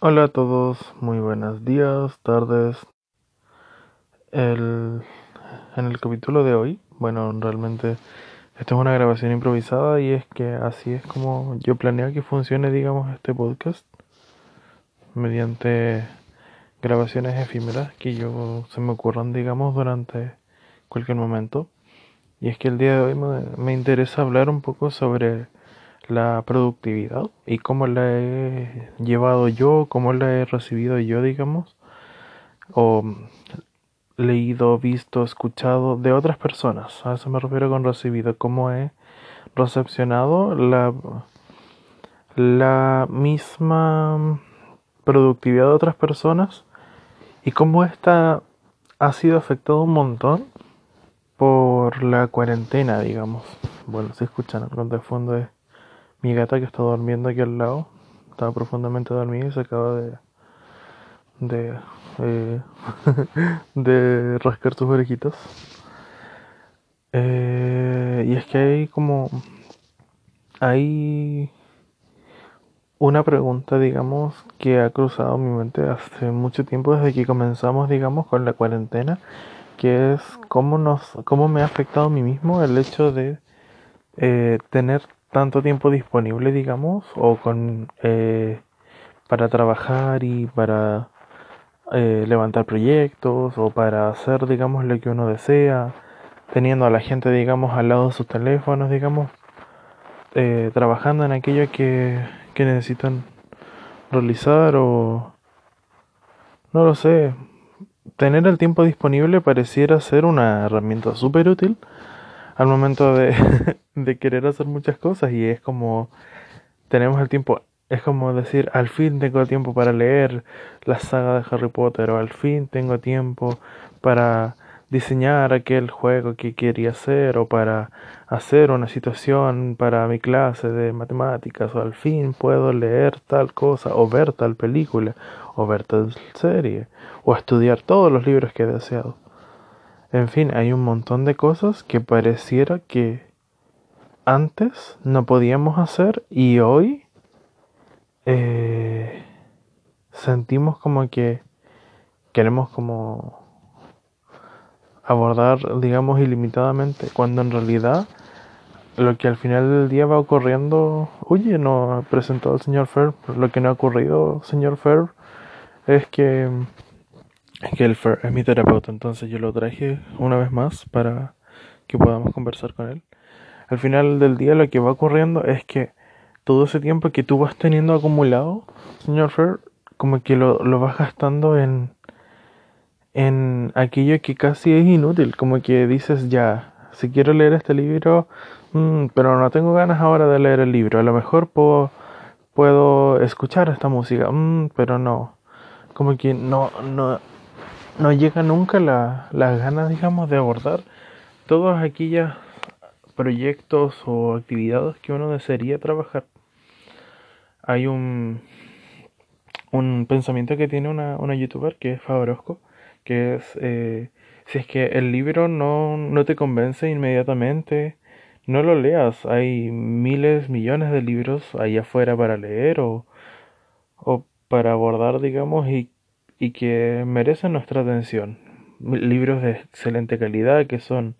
Hola a todos, muy buenos días, tardes. El, en el capítulo de hoy, bueno, realmente esto es una grabación improvisada y es que así es como yo planeo que funcione, digamos, este podcast mediante grabaciones efímeras que yo se me ocurran, digamos, durante cualquier momento. Y es que el día de hoy me, me interesa hablar un poco sobre la productividad y cómo la he llevado yo, cómo la he recibido yo, digamos, o leído, visto, escuchado de otras personas. A eso me refiero con recibido, cómo he recepcionado la, la misma productividad de otras personas y cómo esta ha sido afectada un montón por la cuarentena, digamos. Bueno, si escuchan algo de fondo es mi gata que está durmiendo aquí al lado. Estaba profundamente dormida y se acaba de de eh, de rascar sus orejitas. Eh, y es que hay como hay una pregunta, digamos, que ha cruzado mi mente hace mucho tiempo desde que comenzamos, digamos, con la cuarentena, que es cómo nos, cómo me ha afectado a mí mismo el hecho de eh, tener tanto tiempo disponible, digamos, o con eh, para trabajar y para eh, levantar proyectos o para hacer, digamos, lo que uno desea, teniendo a la gente, digamos, al lado de sus teléfonos, digamos, eh, trabajando en aquello que, que necesitan realizar o no lo sé. Tener el tiempo disponible pareciera ser una herramienta súper útil al momento de, de querer hacer muchas cosas y es como tenemos el tiempo es como decir, al fin tengo tiempo para leer la saga de Harry Potter o al fin tengo tiempo para diseñar aquel juego que quería hacer o para hacer una situación para mi clase de matemáticas o al fin puedo leer tal cosa o ver tal película o ver tal serie o estudiar todos los libros que he deseado. En fin, hay un montón de cosas que pareciera que antes no podíamos hacer y hoy eh, sentimos como que queremos como abordar, digamos, ilimitadamente, cuando en realidad lo que al final del día va ocurriendo, oye, no ha presentado el señor Ferb, lo que no ha ocurrido, señor Ferb, es que, que el Ferb es mi terapeuta, entonces yo lo traje una vez más para que podamos conversar con él. Al final del día lo que va ocurriendo es que todo ese tiempo que tú vas teniendo acumulado, señor Fer, como que lo, lo vas gastando en, en aquello que casi es inútil, como que dices ya, si quiero leer este libro, mmm, pero no tengo ganas ahora de leer el libro, a lo mejor puedo, puedo escuchar esta música, mmm, pero no, como que no, no, no llega nunca la, las ganas, digamos, de abordar todos aquellos proyectos o actividades que uno desearía trabajar hay un, un pensamiento que tiene una, una youtuber que es Fabrosco, que es, eh, si es que el libro no, no te convence inmediatamente, no lo leas. Hay miles, millones de libros ahí afuera para leer o, o para abordar, digamos, y, y que merecen nuestra atención. Libros de excelente calidad que son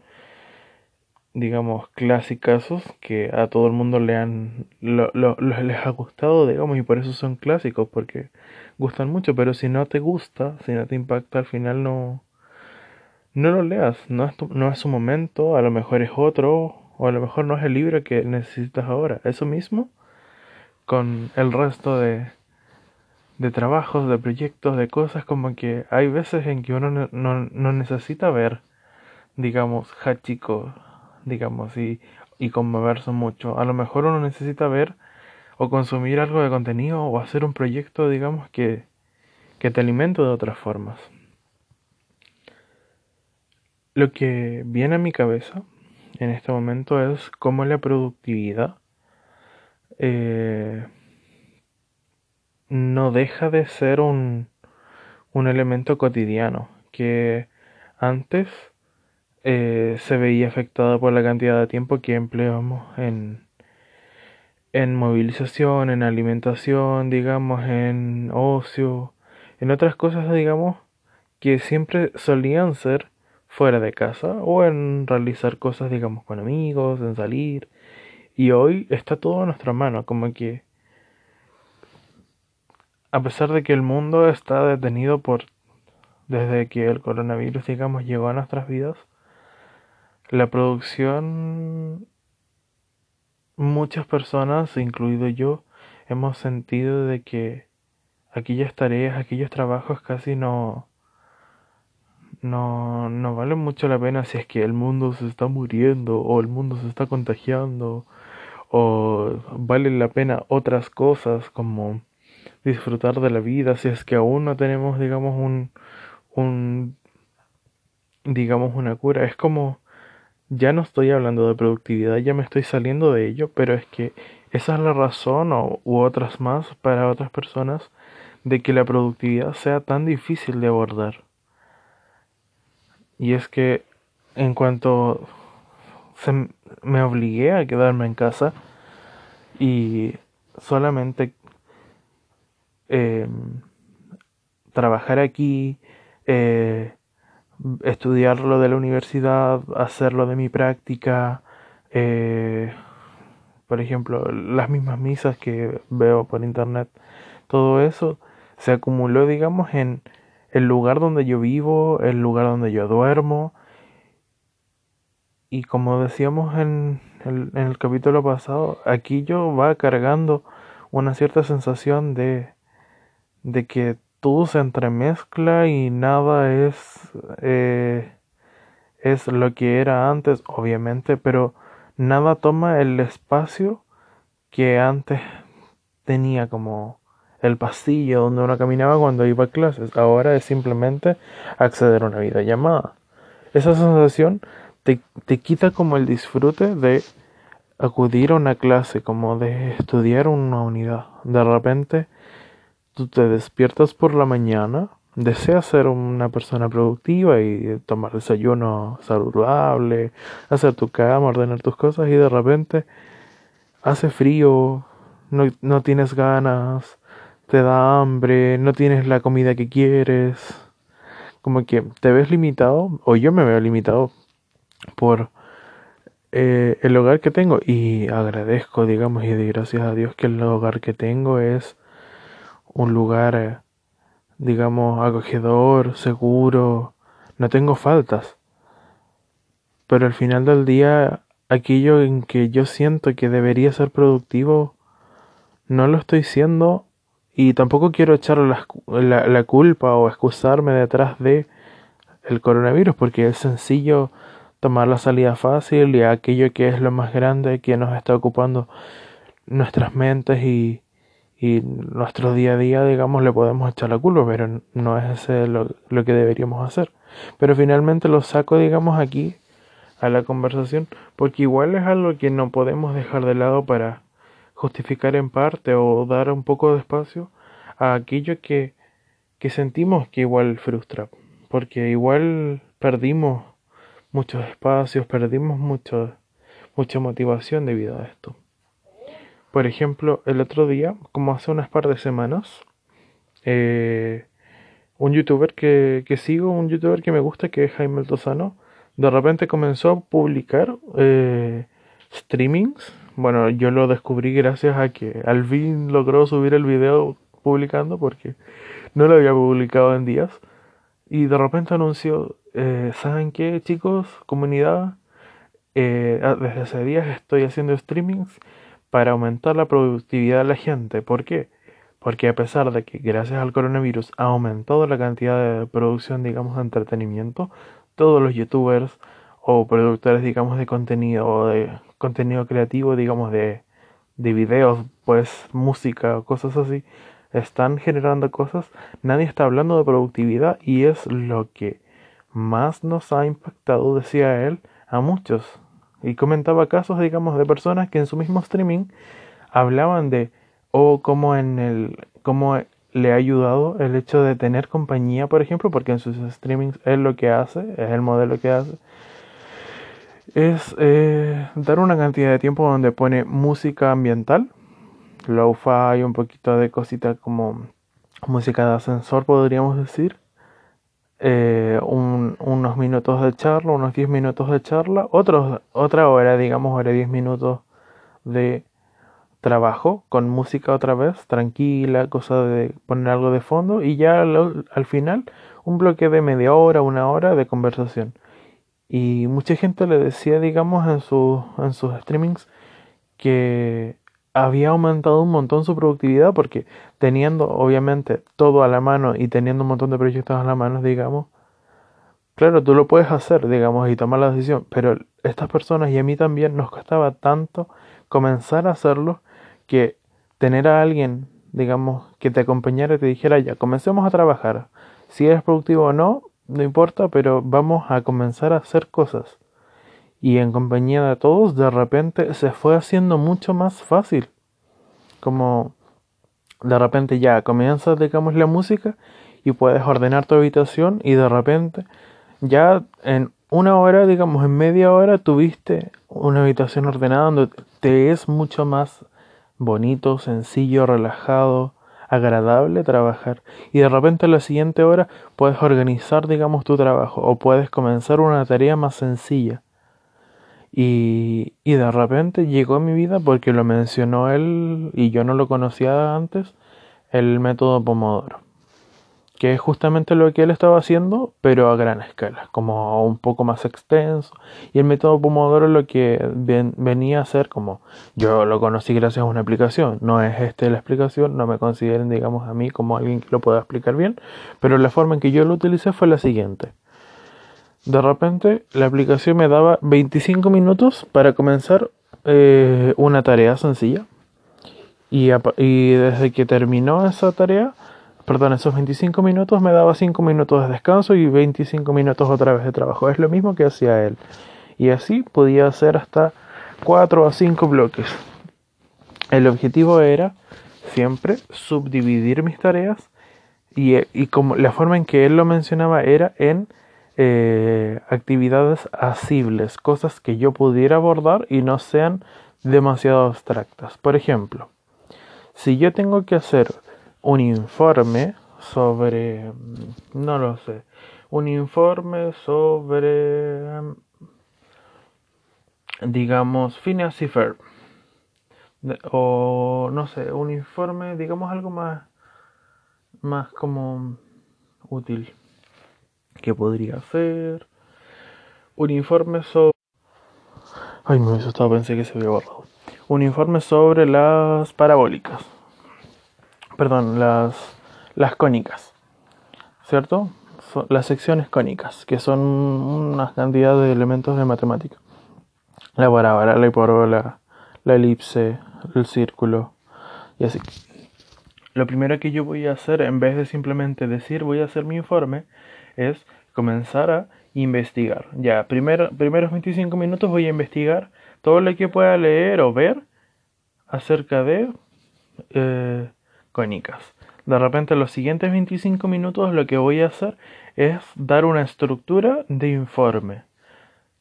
digamos, clásicos que a todo el mundo le han, lo, lo, les ha gustado, digamos, y por eso son clásicos, porque gustan mucho, pero si no te gusta, si no te impacta, al final no, no lo leas, no es, no es su momento, a lo mejor es otro, o a lo mejor no es el libro que necesitas ahora. Eso mismo con el resto de, de trabajos, de proyectos, de cosas, como que hay veces en que uno no, no, necesita ver, digamos, Hachiko digamos, y, y conmoverse mucho. A lo mejor uno necesita ver o consumir algo de contenido o hacer un proyecto, digamos, que, que te alimente de otras formas. Lo que viene a mi cabeza en este momento es cómo la productividad eh, no deja de ser un, un elemento cotidiano que antes eh, se veía afectada por la cantidad de tiempo que empleamos en, en movilización, en alimentación, digamos, en ocio, en otras cosas, digamos, que siempre solían ser fuera de casa o en realizar cosas, digamos, con amigos, en salir. Y hoy está todo a nuestra mano, como que a pesar de que el mundo está detenido por desde que el coronavirus, digamos, llegó a nuestras vidas, la producción, muchas personas, incluido yo, hemos sentido de que aquellas tareas, aquellos trabajos casi no, no, no valen mucho la pena si es que el mundo se está muriendo o el mundo se está contagiando o vale la pena otras cosas como disfrutar de la vida si es que aún no tenemos digamos un un digamos una cura. Es como ya no estoy hablando de productividad ya me estoy saliendo de ello pero es que esa es la razón o, u otras más para otras personas de que la productividad sea tan difícil de abordar. Y es que en cuanto me obligué a quedarme en casa y solamente Em, trabajar aquí, eh, estudiar lo de la universidad, hacerlo de mi práctica, eh, por ejemplo, las mismas misas que veo por internet, todo eso se acumuló, digamos, en el lugar donde yo vivo, el lugar donde yo duermo. Y como decíamos en el, en el capítulo pasado, aquí yo va cargando una cierta sensación de de que todo se entremezcla y nada es, eh, es lo que era antes, obviamente, pero nada toma el espacio que antes tenía como el pasillo donde uno caminaba cuando iba a clases. Ahora es simplemente acceder a una videollamada. Esa sensación te, te quita como el disfrute de acudir a una clase, como de estudiar una unidad. De repente tú te despiertas por la mañana, deseas ser una persona productiva y tomar desayuno saludable, hacer tu cama, ordenar tus cosas y de repente hace frío, no, no tienes ganas, te da hambre, no tienes la comida que quieres, como que te ves limitado, o yo me veo limitado por eh, el hogar que tengo. Y agradezco, digamos, y de gracias a Dios que el hogar que tengo es un lugar, eh, digamos, acogedor, seguro, no tengo faltas. Pero al final del día, aquello en que yo siento que debería ser productivo, no lo estoy siendo y tampoco quiero echar la, la, culpa o excusarme detrás de el coronavirus porque es sencillo tomar la salida fácil y aquello que es lo más grande que nos está ocupando nuestras mentes y, y nuestro día a día, digamos, le podemos echar la culpa, pero no es ese lo, que deberíamos hacer. Pero finalmente lo saco, digamos, aquí a la conversación, porque igual es algo que no podemos dejar de lado para justificar en parte o dar un poco de espacio a aquello que, que sentimos que igual frustra, porque igual perdimos muchos espacios, perdimos mucho, mucha motivación debido a esto. Por ejemplo, el otro día, como hace unas par de semanas, eh, un youtuber que, que, sigo, un youtuber que me gusta, que es Jaime Altozano, de repente comenzó a publicar eh, streamings. Bueno, yo lo descubrí gracias a que Alvin logró subir el video publicando porque no lo había publicado en días. Y de repente anunció, eh, ¿saben qué chicos? Comunidad, desde hace días estoy haciendo streamings para aumentar la productividad de la gente. ¿Por qué? Porque a pesar de que gracias al coronavirus ha aumentado la cantidad de producción, digamos, de entretenimiento, todos los youtubers o productores, digamos, de contenido o de contenido creativo, digamos, de, de videos, pues música o cosas así, están generando cosas. Nadie está hablando de productividad y es lo que más nos ha impactado, decía él, a muchos y comentaba casos, digamos, de personas que en su mismo streaming hablaban de o cómo en el cómo le ha ayudado el hecho de tener compañía, por ejemplo, porque en sus streamings es lo que hace, es el modelo que hace, es eh, dar una cantidad de tiempo donde pone música ambiental, lo-fi, un poquito de cosita como música de ascensor, podríamos decir. Eh, unos minutos de charla, unos 10 minutos de charla, otros, otra hora, digamos, hora 10 minutos de trabajo con música otra vez, tranquila, cosa de poner algo de fondo y ya al, final un bloque de media hora, una hora de conversación. Y mucha gente le decía, digamos, en, en sus streamings que había aumentado un montón su productividad porque teniendo obviamente todo a la mano y teniendo un montón de proyectos a la mano, digamos, claro, tú lo puedes hacer, digamos, y tomar la decisión, pero estas personas y a mí también nos costaba tanto comenzar a hacerlo que tener a alguien, digamos, que te acompañara y te dijera, ya, comencemos a trabajar. Si eres productivo o no, no importa, pero vamos a comenzar a hacer cosas y en compañía de todos de repente se fue haciendo mucho más fácil. Como de repente ya comienzas, digamos, la música y puedes ordenar tu habitación y de repente ya en una hora, digamos, en media hora tuviste una habitación ordenada donde te es mucho más bonito, sencillo, relajado, agradable trabajar. Y de repente en la siguiente hora puedes organizar, digamos, tu trabajo o puedes comenzar una tarea más sencilla. Y, de repente llegó a mi vida porque lo mencionó él y yo no lo conocía antes, el método Pomodoro, que es justamente lo que él estaba haciendo, pero a gran escala, como un poco más extenso. Y el método Pomodoro lo que venía a ser como, yo lo conocí gracias a una aplicación, no es esta la explicación, no me consideren, digamos, a mí como alguien que lo pueda explicar bien, pero la forma en que yo lo utilicé fue la siguiente de repente la aplicación me daba 25 minutos para comenzar eh, una tarea sencilla. Y, desde que terminó esa tarea, perdón, esos 25 minutos me daba 5 minutos de descanso y 25 minutos otra vez de trabajo. Es lo mismo que hacía él. Y así podía hacer hasta 4 a 5 bloques. El objetivo era siempre subdividir mis tareas y, y como la forma en que él lo mencionaba era en eh, actividades asibles, cosas que yo pudiera abordar y no sean demasiado abstractas. Por ejemplo, si yo tengo que hacer un informe sobre, no lo sé, un informe sobre, digamos, Phineas y Ferb, o no sé, un informe, digamos algo más, más como útil que podría ser un informe sobre... Ay, me hubiese estado, pensé que se había borrado. Un informe sobre las parabólicas. Perdón, las, las cónicas. ¿Cierto? las secciones cónicas, que son una cantidad de elementos de matemática. La parábola, la hipérbola, la elipse, el círculo y así. Lo primero que yo voy a hacer, en vez de simplemente decir voy a hacer mi informe, es comenzar a investigar. Ya, primero, primeros 25 minutos voy a investigar todo lo que pueda leer o ver acerca de eh, cónicas. De repente, los siguientes 25 minutos lo que voy a hacer es dar una estructura de informe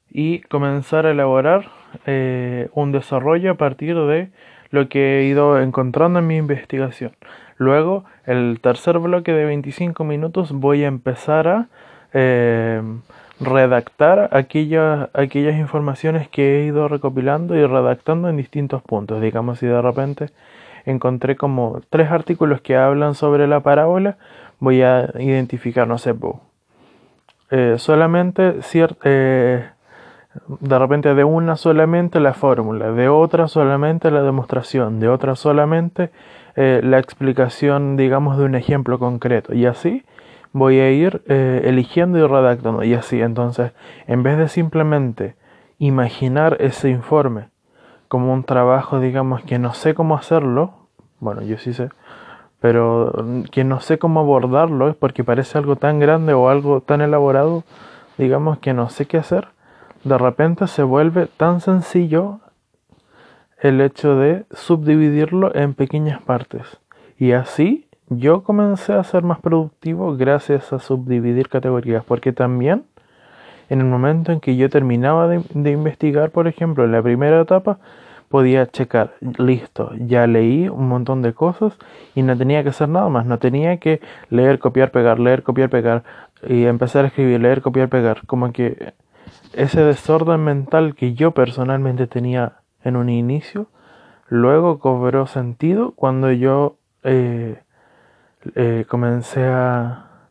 y comenzar a elaborar eh, un desarrollo a partir de lo que he ido encontrando en mi investigación. Luego, el tercer bloque de 25 minutos voy a empezar a eh, redactar aquellas, aquellas informaciones que he ido recopilando y redactando en distintos puntos. Digamos, si de repente encontré como tres artículos que hablan sobre la parábola, voy a identificar, no sé, eh, solamente eh, de repente de una solamente la fórmula, de otra solamente la demostración, de otra solamente eh, la explicación, digamos, de un ejemplo concreto. Y así voy a ir eh, eligiendo y redactando. Y así, entonces, en vez de simplemente imaginar ese informe como un trabajo, digamos, que no sé cómo hacerlo, bueno, yo sí sé, pero que no sé cómo abordarlo, es porque parece algo tan grande o algo tan elaborado, digamos, que no sé qué hacer, de repente se vuelve tan sencillo el hecho de subdividirlo en pequeñas partes. Y así yo comencé a ser más productivo gracias a subdividir categorías, porque también en el momento en que yo terminaba de, investigar, por ejemplo, en la primera etapa, podía checar, listo, ya leí un montón de cosas y no tenía que hacer nada más, no tenía que leer, copiar, pegar, leer, copiar, pegar y empezar a escribir, leer, copiar, pegar, como que ese desorden mental que yo personalmente tenía en un inicio, luego cobró sentido cuando yo eh, eh, comencé a,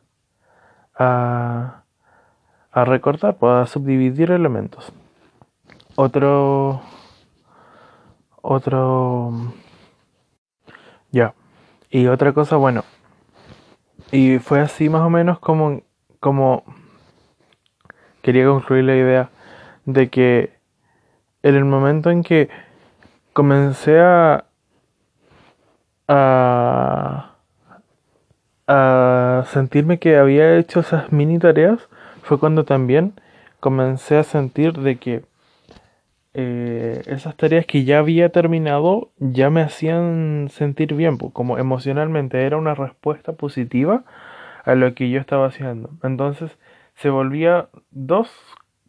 a, a recortar, pues, a subdividir elementos. Otro otro... Ya. Y otra cosa, bueno. Y fue así más o menos como, como quería concluir la idea de que en el momento en que comencé a, a, a sentirme que había hecho esas mini tareas, fue cuando también comencé a sentir de que eh, esas tareas que ya había terminado ya me hacían sentir bien, como emocionalmente era una respuesta positiva a lo que yo estaba haciendo. Entonces se volvía dos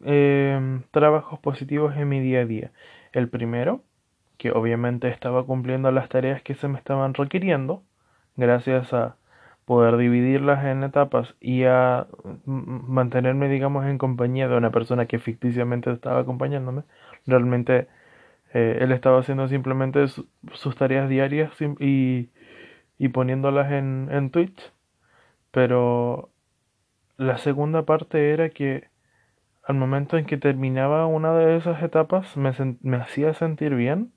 em, trabajos positivos en mi día a día. El primero, que obviamente estaba cumpliendo las tareas que se me estaban requiriendo, gracias a poder dividirlas en etapas y a mantenerme, digamos, en compañía de una persona que ficticiamente estaba acompañándome, realmente eh, él estaba haciendo simplemente sus tareas diarias y, y poniéndolas en, en Twitch. Pero la segunda parte era que al momento en que terminaba una de esas etapas me, me hacía sentir bien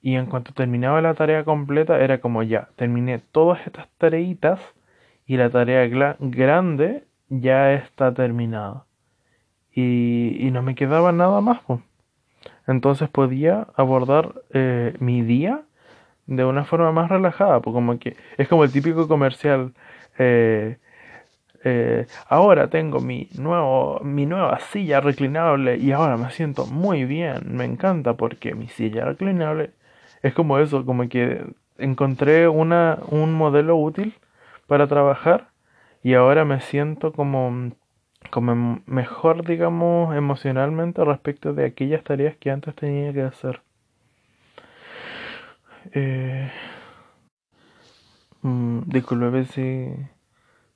y en cuanto terminaba la tarea completa era como ya, terminé todas estas tareitas y la tarea grande ya está terminada. Y, y no me quedaba nada más. Pues. Entonces podía abordar eh, mi día de una forma más relajada, porque como que es como el típico comercial. Eh, eh, ahora tengo mi nuevo mi nueva silla reclinable y ahora me siento muy bien me encanta porque mi silla reclinable es como eso como que encontré una un modelo útil para trabajar y ahora me siento como como mejor, digamos, emocionalmente respecto de aquellas tareas que antes tenía que hacer. Eh, mm, disculpe si,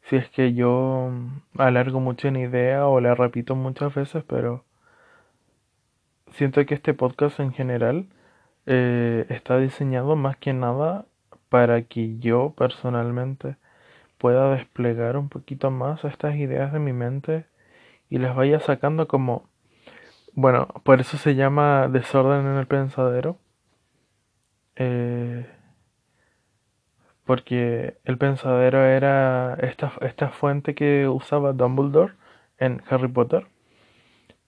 si es que yo alargo mucho en idea o la repito muchas veces, pero siento que este podcast en general eh, está diseñado más que nada para que yo personalmente pueda desplegar un poquito más estas ideas de mi mente y las vaya sacando como, bueno, por eso se llama desorden en el pensadero. Eh, porque el pensadero era esta, esta fuente que usaba Dumbledore en Harry Potter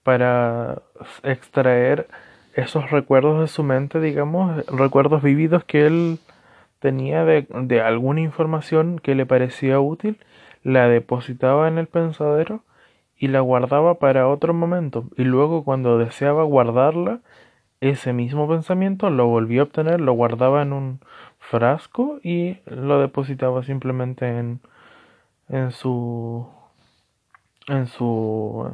para extraer esos recuerdos de su mente, digamos, recuerdos vividos que él tenía de, alguna información que le parecía útil, la depositaba en el pensadero y la guardaba para otro momento. Y luego cuando deseaba guardarla, ese mismo pensamiento lo volvió a obtener, lo guardaba en un frasco y lo depositaba simplemente en, en su en su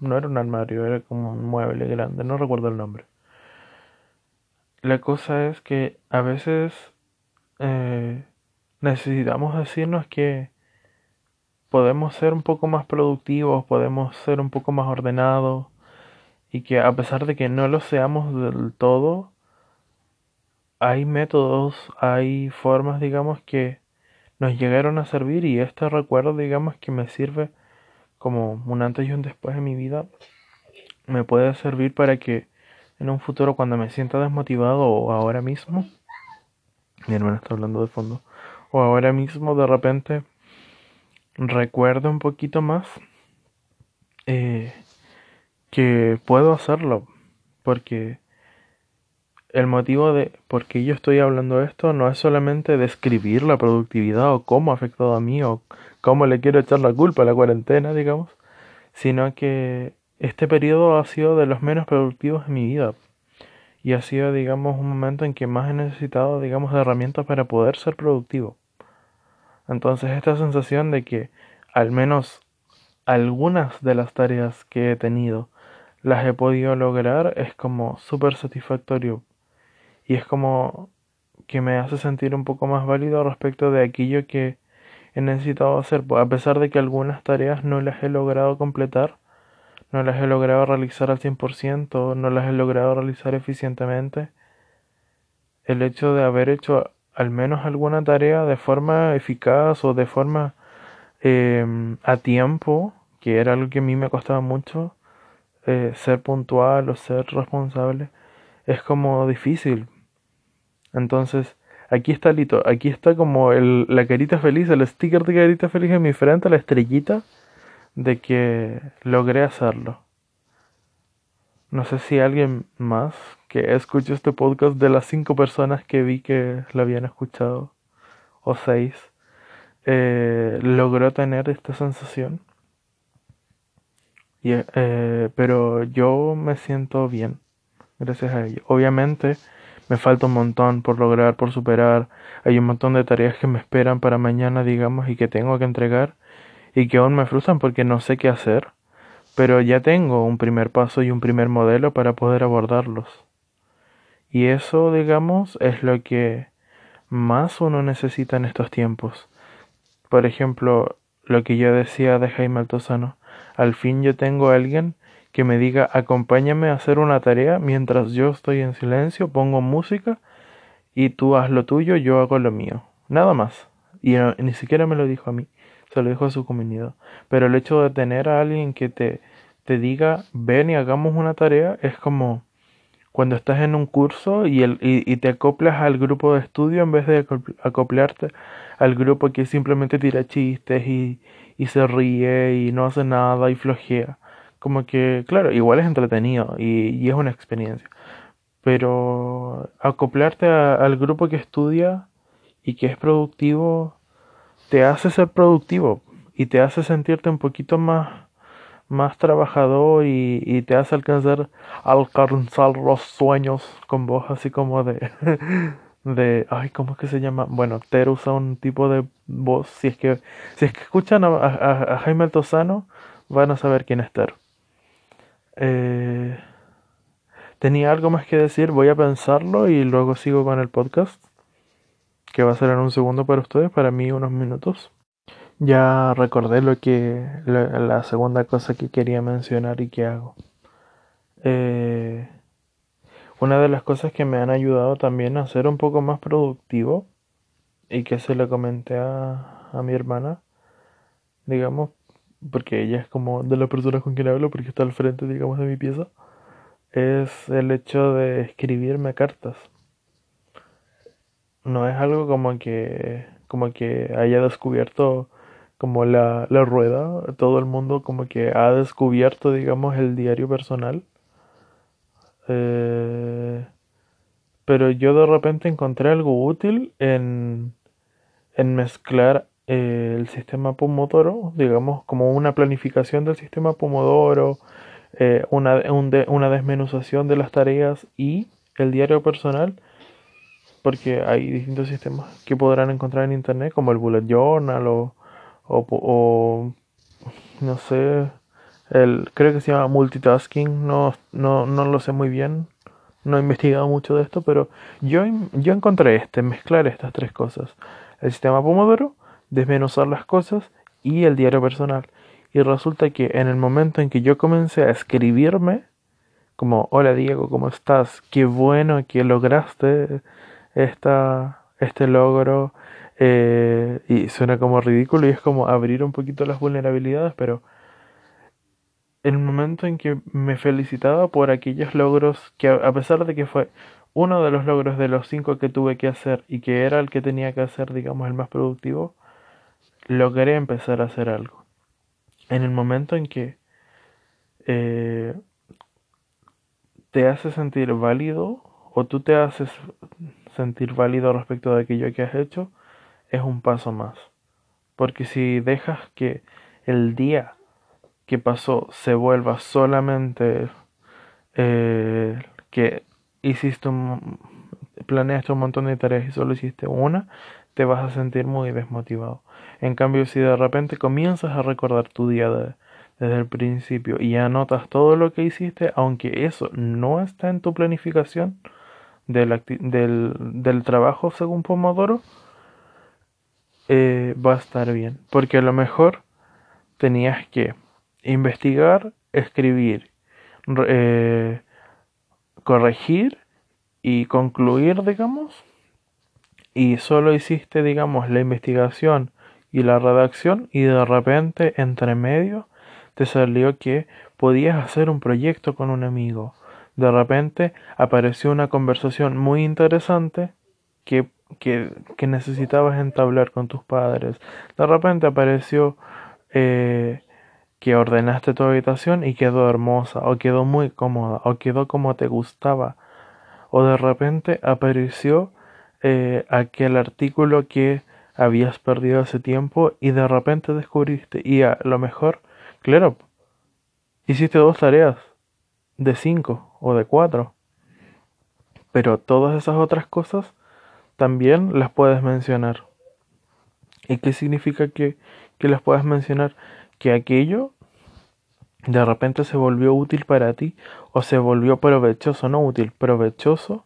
no era un armario, era como un mueble grande, no recuerdo el nombre. La cosa es que a veces eh, necesitamos decirnos que podemos ser un poco más productivos, podemos ser un poco más ordenados y que a pesar de que no lo seamos del todo, hay métodos, hay formas, digamos, que nos llegaron a servir y este recuerdo, digamos, que me sirve como un antes y un después en mi vida, me puede servir para que en un futuro cuando me sienta desmotivado o ahora mismo, mi hermano está hablando de fondo. O ahora mismo de repente recuerdo un poquito más eh, que puedo hacerlo. Porque el motivo de por qué yo estoy hablando de esto no es solamente describir la productividad o cómo ha afectado a mí o cómo le quiero echar la culpa a la cuarentena, digamos, sino que este periodo ha sido de los menos productivos en mi vida y ha sido, digamos, un momento en que más he necesitado, digamos, de herramientas para poder ser productivo. Entonces esta sensación de que al menos algunas de las tareas que he tenido las he podido lograr es como súper satisfactorio y es como que me hace sentir un poco más válido respecto de aquello que he necesitado hacer, pues, a pesar de que algunas tareas no las he logrado completar, no las he logrado realizar al 100%, no las he logrado realizar eficientemente, el hecho de haber hecho al menos alguna tarea de forma eficaz o de forma em, a tiempo, que era algo que a mí me costaba mucho, eh, ser puntual o ser responsable, es como difícil. Entonces, aquí está Lito, aquí está como el, la carita feliz, el sticker de carita feliz en mi frente, la estrellita de que logré hacerlo. No sé si alguien más que escuchó este podcast de las cinco personas que vi que lo habían escuchado, o seis, eh, logró tener esta sensación. Eh, pero yo me siento bien, gracias a ello. Obviamente me falta un montón por lograr, por superar. Hay un montón de tareas que me esperan para mañana, digamos, y que tengo que entregar y que aún me frustran porque no sé qué hacer. Pero ya tengo un primer paso y un primer modelo para poder abordarlos. Y eso, digamos, es lo que más uno necesita en estos tiempos. Por ejemplo, lo que yo decía de Jaime Altozano. Al fin yo tengo a alguien que me diga acompáñame a hacer una tarea mientras yo estoy en silencio, pongo música y tú haz lo tuyo, yo hago lo mío. Nada más. Y ni siquiera me lo dijo a mí, se lo dijo a su comunidad. Pero el hecho de tener a alguien que te, te diga ven y hagamos una tarea es como cuando estás en un curso y, el, y, te acoplas al grupo de estudio en vez de acoplarte al grupo que simplemente tira chistes y, y se ríe y no hace nada y flojea. Como que, claro, igual es entretenido y, y es una experiencia. Pero acoplarte al grupo que estudia y que es productivo te hace ser productivo y te hace sentirte un poquito más más trabajador y, y, te hace alcanzar alcanzar los sueños con voz así como de de ay cómo es que se llama bueno Ter usa un tipo de voz. Si es que si es que escuchan a, a, Jaime Altozano van a saber quién es Ter eh, tenía algo más que decir voy a pensarlo y luego sigo con el podcast que va a ser en un segundo para ustedes para mí unos minutos ya recordé lo que la, segunda cosa que quería mencionar y que hago. Eh, una de las cosas que me han ayudado también a ser un poco más productivo y que se lo comenté a, a mi hermana, digamos, porque ella es como de las personas con quien hablo porque está al frente, digamos, de mi pieza, es el hecho de escribirme cartas. No es algo como que como que haya descubierto como la, la rueda, todo el mundo como que ha descubierto, digamos, el diario personal. Eh, pero yo de repente encontré algo útil en, en mezclar el sistema Pomodoro, digamos, como una planificación del sistema Pomodoro, eh, una, una desmenuzación de las tareas y el diario personal, porque hay distintos sistemas que podrán encontrar en internet, como el Bullet Journal o o, no sé, el, creo que se llama multitasking, no, no, no lo sé muy bien, no he investigado mucho de esto, pero yo, yo encontré este, mezclar estas tres cosas, el sistema Pomodoro, desmenuzar las cosas y el diario personal. Y resulta que en el momento en que yo comencé a escribirme, como, hola Diego, ¿cómo estás? Qué bueno que lograste esta, este logro, eh, y suena como ridículo y es como abrir un poquito las vulnerabilidades, pero el momento en que me felicitaba por aquellos logros que a pesar de que fue uno de los logros de los cinco que tuve que hacer y que era el que tenía que hacer, digamos, el más productivo, logré empezar a hacer algo. En el momento en que eh, te hace sentir válido o tú te haces sentir válido respecto de aquello que has hecho, es un paso más. Porque si dejas que el día que pasó se vuelva solamente eh, que hiciste un, planeaste un montón de tareas y solo hiciste una, te vas a sentir muy desmotivado. En cambio, si de repente comienzas a recordar tu día de, desde el principio y anotas todo lo que hiciste, aunque eso no está en tu planificación del, del, trabajo según Pomodoro, eh, va a estar bien. Porque a lo mejor tenías que investigar, escribir, eh, corregir y concluir, digamos, y solo hiciste, digamos, la investigación y la redacción y de repente entre medio te salió que podías hacer un proyecto con un amigo. De repente apareció una conversación muy interesante que, que, que necesitabas entablar con tus padres. De repente apareció eh, que ordenaste tu habitación y quedó hermosa, o quedó muy cómoda, o quedó como te gustaba. O de repente apareció eh, aquel artículo que habías perdido hace tiempo y de repente descubriste y a lo mejor, claro, hiciste dos tareas de cinco o de cuatro, pero todas esas otras cosas también las puedes mencionar. ¿Y qué significa que, que las puedas mencionar? Que aquello de repente se volvió útil para ti o se volvió provechoso, no útil, provechoso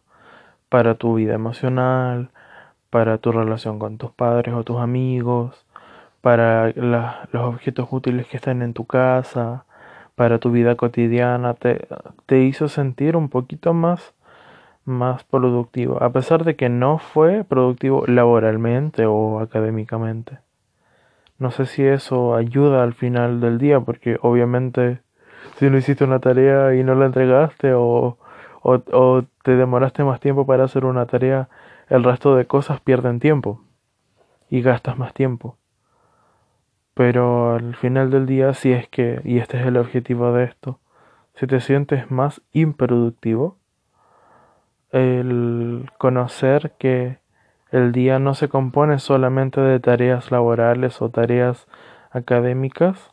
para tu vida emocional, para tu relación con tus padres o tus amigos, para los objetos útiles que están en tu casa, para tu vida cotidiana, te, hizo sentir un poquito más, más productivo, a pesar de que no fue productivo laboralmente o académicamente. No sé si eso ayuda al final del día, porque obviamente si no hiciste una tarea y no la entregaste o o, te demoraste más tiempo para hacer una tarea, el resto de cosas pierden tiempo y gastas más tiempo. Pero al final del día, si es que, y este es el objetivo de esto, si te sientes más improductivo, el conocer que el día no se compone solamente de tareas laborales o tareas académicas,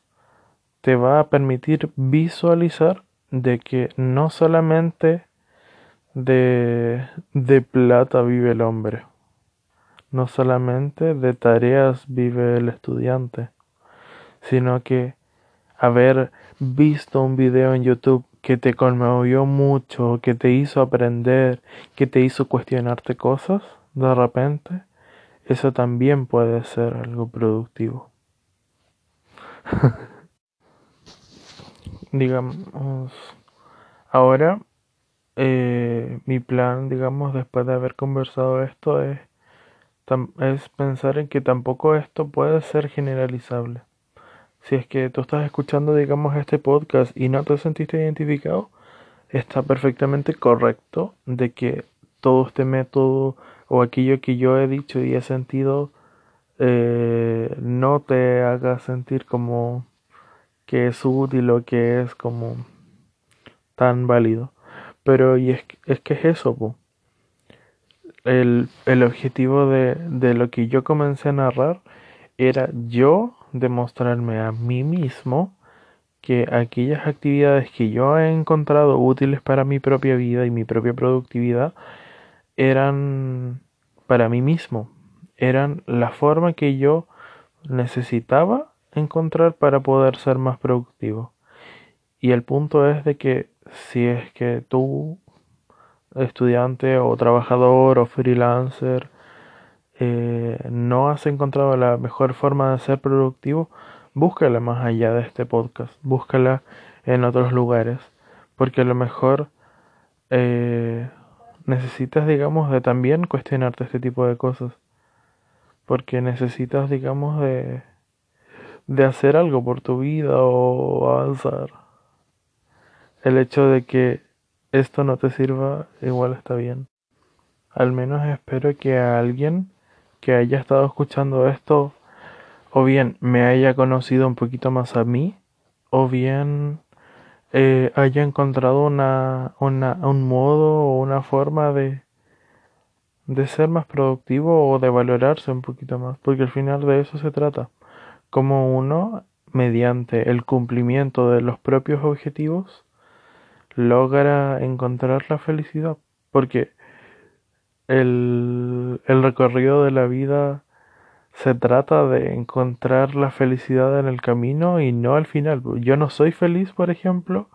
te va a permitir visualizar de que no solamente de, de plata vive el hombre. No solamente de tareas vive el estudiante, sino que haber visto un video en YouTube que te conmovió mucho, que te hizo aprender, que te hizo cuestionarte cosas, de repente, eso también puede ser algo productivo. Digamos, ahora eh, mi plan, digamos, después de haber conversado esto es, es pensar en que tampoco esto puede ser generalizable. Si es que tú estás escuchando, digamos, este podcast y no te sentiste identificado, está perfectamente correcto de que todo este método o aquello que yo he dicho y he sentido eh, no te haga sentir como que es útil o que es como tan válido. Pero y es, es que es eso, El, el, objetivo de, de lo que yo comencé a narrar era yo demostrarme a mí mismo que aquellas actividades que yo he encontrado útiles para mi propia vida y mi propia productividad eran para mí mismo, eran la forma que yo necesitaba encontrar para poder ser más productivo. Y el punto es de que si es que tú, estudiante o trabajador o freelancer, eh, no has encontrado la mejor forma de ser productivo, búscala más allá de este podcast, búscala en otros lugares, porque a lo mejor eh, necesitas, digamos, de también cuestionarte este tipo de cosas, porque necesitas, digamos, de, de hacer algo por tu vida o avanzar el hecho de que esto no te sirva igual está bien. Al menos espero que a alguien que haya estado escuchando esto o bien me haya conocido un poquito más a mí o bien eh, haya encontrado una, una, un modo o una forma de, de ser más productivo o de valorarse un poquito más, porque al final de eso se trata, como uno, mediante el cumplimiento de los propios objetivos, logra encontrar la felicidad, porque el, el recorrido de la vida se trata de encontrar la felicidad en el camino y no al final. Yo no soy feliz, por ejemplo,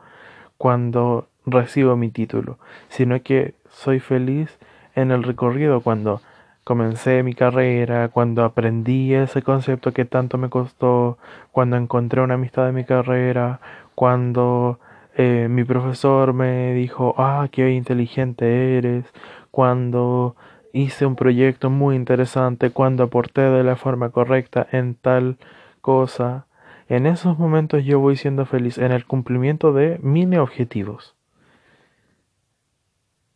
cuando recibo mi título, sino que soy feliz en el recorrido cuando comencé mi carrera, cuando aprendí ese concepto que tanto me costó, cuando encontré una amistad de mi carrera, cuando eh, mi profesor me dijo, ah, qué inteligente eres, cuando hice un proyecto muy interesante, cuando aporté de la forma correcta en tal cosa. En esos momentos yo voy siendo feliz en el cumplimiento de mini objetivos.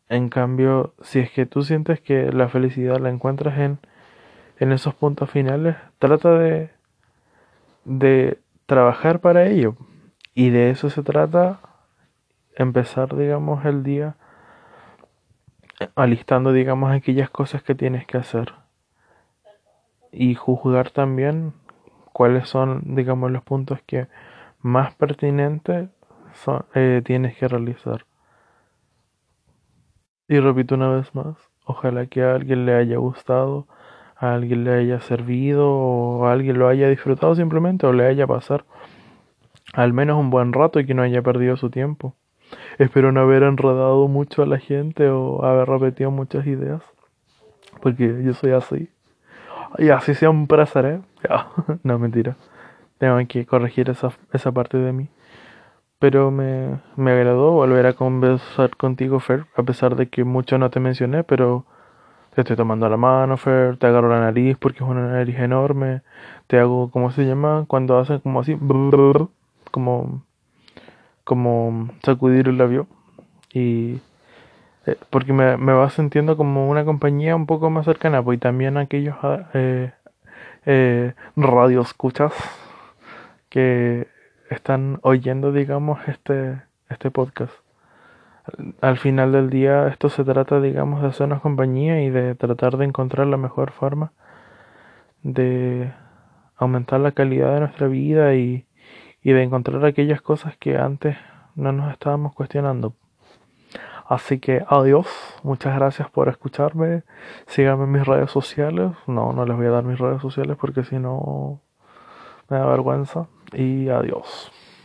En cambio, si es que tú sientes que la felicidad la encuentras en, en esos puntos finales, trata de, de trabajar para ello. Y de eso se trata empezar, digamos, el día alistando, digamos, aquellas cosas que tienes que hacer. Y juzgar también cuáles son, digamos, los puntos que más pertinentes son, eh, tienes que realizar. Y repito una vez más, ojalá que a alguien le haya gustado, a alguien le haya servido o a alguien lo haya disfrutado simplemente o le haya pasado al menos un buen rato y que no haya perdido su tiempo. Espero no haber enredado mucho a la gente o haber repetido muchas ideas, porque yo soy así. Y así siempre seré. no, mentira. Tengo que corregir esa, esa parte de mí. Pero me, me agradó volver a conversar contigo, Fer, a pesar de que mucho no te mencioné, pero te estoy tomando la mano, Fer, te agarro la nariz porque es una nariz enorme, te hago, ¿cómo se llama? Cuando hacen como así, como, como sacudir el labio. Y eh, porque me, me va sintiendo como una compañía un poco más cercana, pues y también aquellos eh, eh, radio escuchas que están oyendo, digamos, este, este podcast. Al final del día esto se trata, digamos, de hacernos compañía y de tratar de encontrar la mejor forma de aumentar la calidad de nuestra vida y, y de encontrar aquellas cosas que antes no nos estábamos cuestionando. Así que adiós, muchas gracias por escucharme. Síganme en mis redes sociales. No, no les voy a dar mis redes sociales porque si no me da vergüenza. Y adiós.